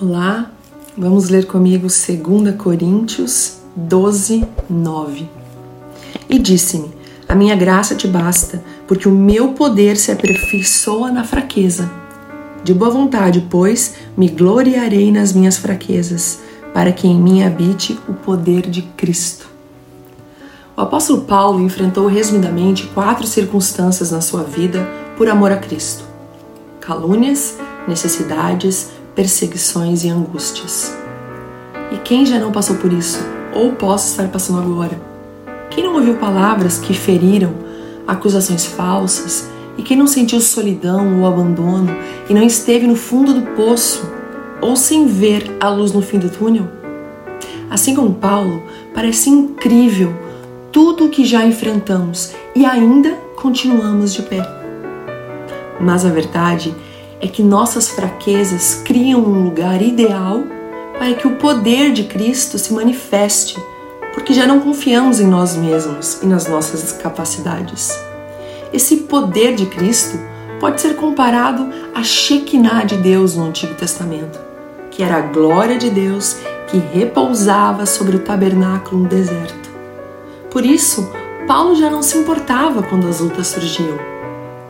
Olá, vamos ler comigo 2 Coríntios 12, 9. E disse-me: A minha graça te basta, porque o meu poder se aperfeiçoa na fraqueza. De boa vontade, pois, me gloriarei nas minhas fraquezas, para que em mim habite o poder de Cristo. O apóstolo Paulo enfrentou resumidamente quatro circunstâncias na sua vida por amor a Cristo: calúnias, necessidades, perseguições e angústias. E quem já não passou por isso, ou possa estar passando agora? Quem não ouviu palavras que feriram, acusações falsas, e quem não sentiu solidão ou abandono e não esteve no fundo do poço ou sem ver a luz no fim do túnel? Assim como Paulo, parece incrível tudo o que já enfrentamos e ainda continuamos de pé. Mas a verdade é é que nossas fraquezas criam um lugar ideal para que o poder de Cristo se manifeste, porque já não confiamos em nós mesmos e nas nossas capacidades. Esse poder de Cristo pode ser comparado à Shekinah de Deus no Antigo Testamento, que era a glória de Deus que repousava sobre o tabernáculo no deserto. Por isso, Paulo já não se importava quando as lutas surgiam,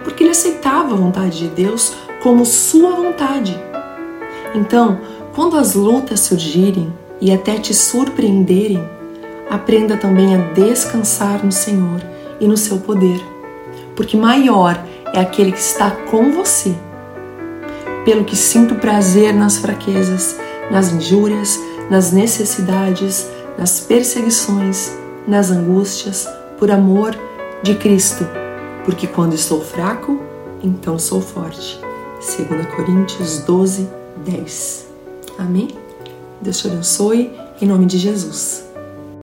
porque ele aceitava a vontade de Deus como sua vontade. Então, quando as lutas surgirem e até te surpreenderem, aprenda também a descansar no Senhor e no seu poder, porque maior é aquele que está com você. Pelo que sinto prazer nas fraquezas, nas injúrias, nas necessidades, nas perseguições, nas angústias, por amor de Cristo, porque quando estou fraco, então sou forte. 2 Coríntios 12, 10. Amém? Deus te abençoe, em nome de Jesus.